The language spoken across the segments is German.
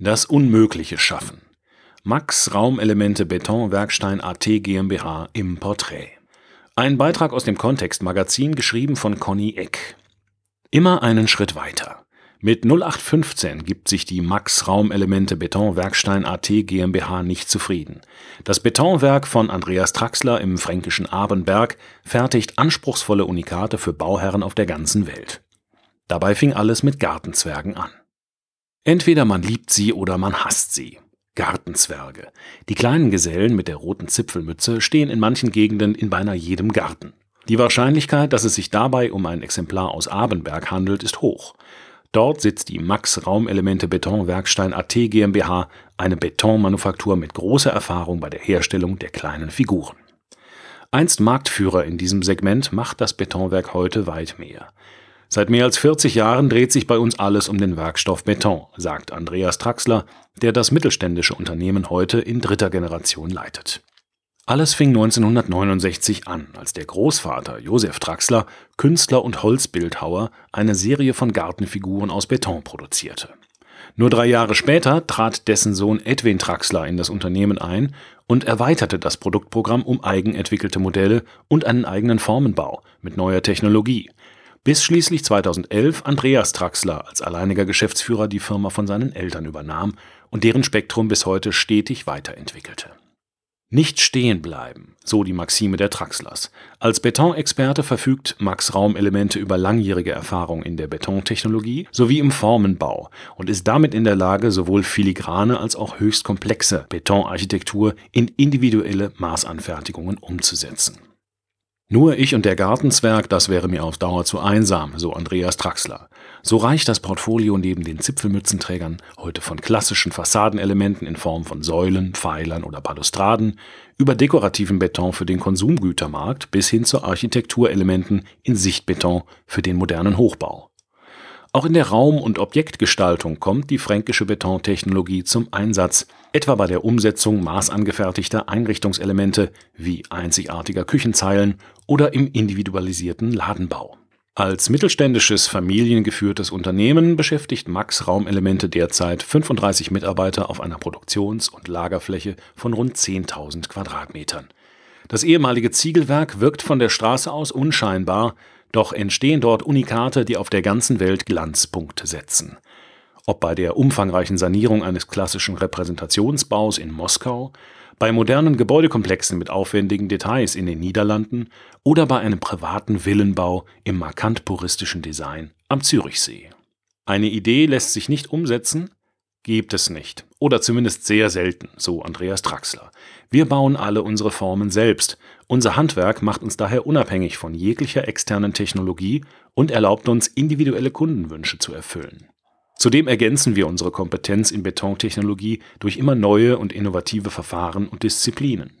Das Unmögliche schaffen. Max Raumelemente Beton Werkstein AT GmbH im Porträt. Ein Beitrag aus dem Kontext-Magazin, geschrieben von Conny Eck. Immer einen Schritt weiter. Mit 0815 gibt sich die Max Raumelemente Beton Werkstein AT GmbH nicht zufrieden. Das Betonwerk von Andreas Traxler im fränkischen Abenberg fertigt anspruchsvolle Unikate für Bauherren auf der ganzen Welt. Dabei fing alles mit Gartenzwergen an. Entweder man liebt sie oder man hasst sie. Gartenzwerge. Die kleinen Gesellen mit der roten Zipfelmütze stehen in manchen Gegenden in beinahe jedem Garten. Die Wahrscheinlichkeit, dass es sich dabei um ein Exemplar aus Abenberg handelt, ist hoch. Dort sitzt die Max Raumelemente Betonwerkstein AT GmbH, eine Betonmanufaktur mit großer Erfahrung bei der Herstellung der kleinen Figuren. Einst Marktführer in diesem Segment macht das Betonwerk heute weit mehr. Seit mehr als 40 Jahren dreht sich bei uns alles um den Werkstoff Beton, sagt Andreas Traxler, der das mittelständische Unternehmen heute in dritter Generation leitet. Alles fing 1969 an, als der Großvater Josef Traxler, Künstler und Holzbildhauer, eine Serie von Gartenfiguren aus Beton produzierte. Nur drei Jahre später trat dessen Sohn Edwin Traxler in das Unternehmen ein und erweiterte das Produktprogramm um eigenentwickelte Modelle und einen eigenen Formenbau mit neuer Technologie, bis schließlich 2011 Andreas Traxler als alleiniger Geschäftsführer die Firma von seinen Eltern übernahm und deren Spektrum bis heute stetig weiterentwickelte. Nicht stehen bleiben, so die Maxime der Traxlers. Als Betonexperte verfügt Max Raumelemente über langjährige Erfahrung in der Betontechnologie sowie im Formenbau und ist damit in der Lage, sowohl filigrane als auch höchst komplexe Betonarchitektur in individuelle Maßanfertigungen umzusetzen. Nur ich und der Gartenzwerg, das wäre mir auf Dauer zu einsam, so Andreas Traxler. So reicht das Portfolio neben den Zipfelmützenträgern heute von klassischen Fassadenelementen in Form von Säulen, Pfeilern oder Balustraden über dekorativen Beton für den Konsumgütermarkt bis hin zu Architekturelementen in Sichtbeton für den modernen Hochbau. Auch in der Raum- und Objektgestaltung kommt die fränkische Betontechnologie zum Einsatz, etwa bei der Umsetzung maßangefertigter Einrichtungselemente wie einzigartiger Küchenzeilen oder im individualisierten Ladenbau. Als mittelständisches familiengeführtes Unternehmen beschäftigt Max Raumelemente derzeit 35 Mitarbeiter auf einer Produktions- und Lagerfläche von rund 10.000 Quadratmetern. Das ehemalige Ziegelwerk wirkt von der Straße aus unscheinbar, doch entstehen dort Unikate, die auf der ganzen Welt Glanzpunkte setzen. Ob bei der umfangreichen Sanierung eines klassischen Repräsentationsbaus in Moskau, bei modernen Gebäudekomplexen mit aufwendigen Details in den Niederlanden oder bei einem privaten Villenbau im markant puristischen Design am Zürichsee. Eine Idee lässt sich nicht umsetzen? Gibt es nicht. Oder zumindest sehr selten, so Andreas Traxler. Wir bauen alle unsere Formen selbst. Unser Handwerk macht uns daher unabhängig von jeglicher externen Technologie und erlaubt uns, individuelle Kundenwünsche zu erfüllen. Zudem ergänzen wir unsere Kompetenz in Betontechnologie durch immer neue und innovative Verfahren und Disziplinen.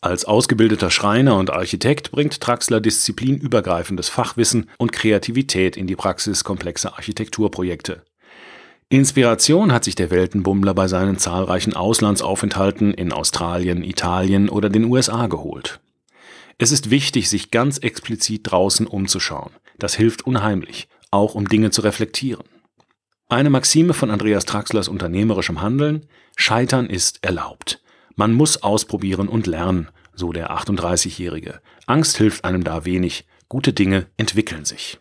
Als ausgebildeter Schreiner und Architekt bringt Traxler disziplinübergreifendes Fachwissen und Kreativität in die Praxis komplexer Architekturprojekte. Inspiration hat sich der Weltenbummler bei seinen zahlreichen Auslandsaufenthalten in Australien, Italien oder den USA geholt. Es ist wichtig, sich ganz explizit draußen umzuschauen. Das hilft unheimlich, auch um Dinge zu reflektieren. Eine Maxime von Andreas Traxlers unternehmerischem Handeln: Scheitern ist erlaubt. Man muss ausprobieren und lernen, so der 38-Jährige. Angst hilft einem da wenig. Gute Dinge entwickeln sich.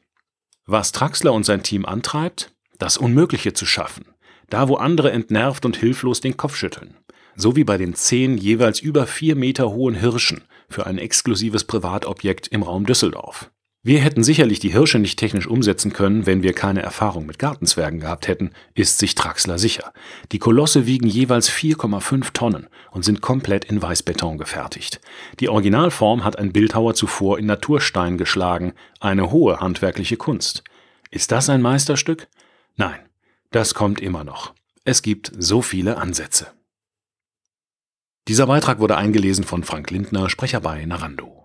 Was Traxler und sein Team antreibt? Das Unmögliche zu schaffen. Da, wo andere entnervt und hilflos den Kopf schütteln. So wie bei den zehn jeweils über vier Meter hohen Hirschen für ein exklusives Privatobjekt im Raum Düsseldorf. Wir hätten sicherlich die Hirsche nicht technisch umsetzen können, wenn wir keine Erfahrung mit Gartenzwergen gehabt hätten, ist sich Traxler sicher. Die Kolosse wiegen jeweils 4,5 Tonnen und sind komplett in Weißbeton gefertigt. Die Originalform hat ein Bildhauer zuvor in Naturstein geschlagen, eine hohe handwerkliche Kunst. Ist das ein Meisterstück? Nein, das kommt immer noch. Es gibt so viele Ansätze. Dieser Beitrag wurde eingelesen von Frank Lindner, Sprecher bei Narando.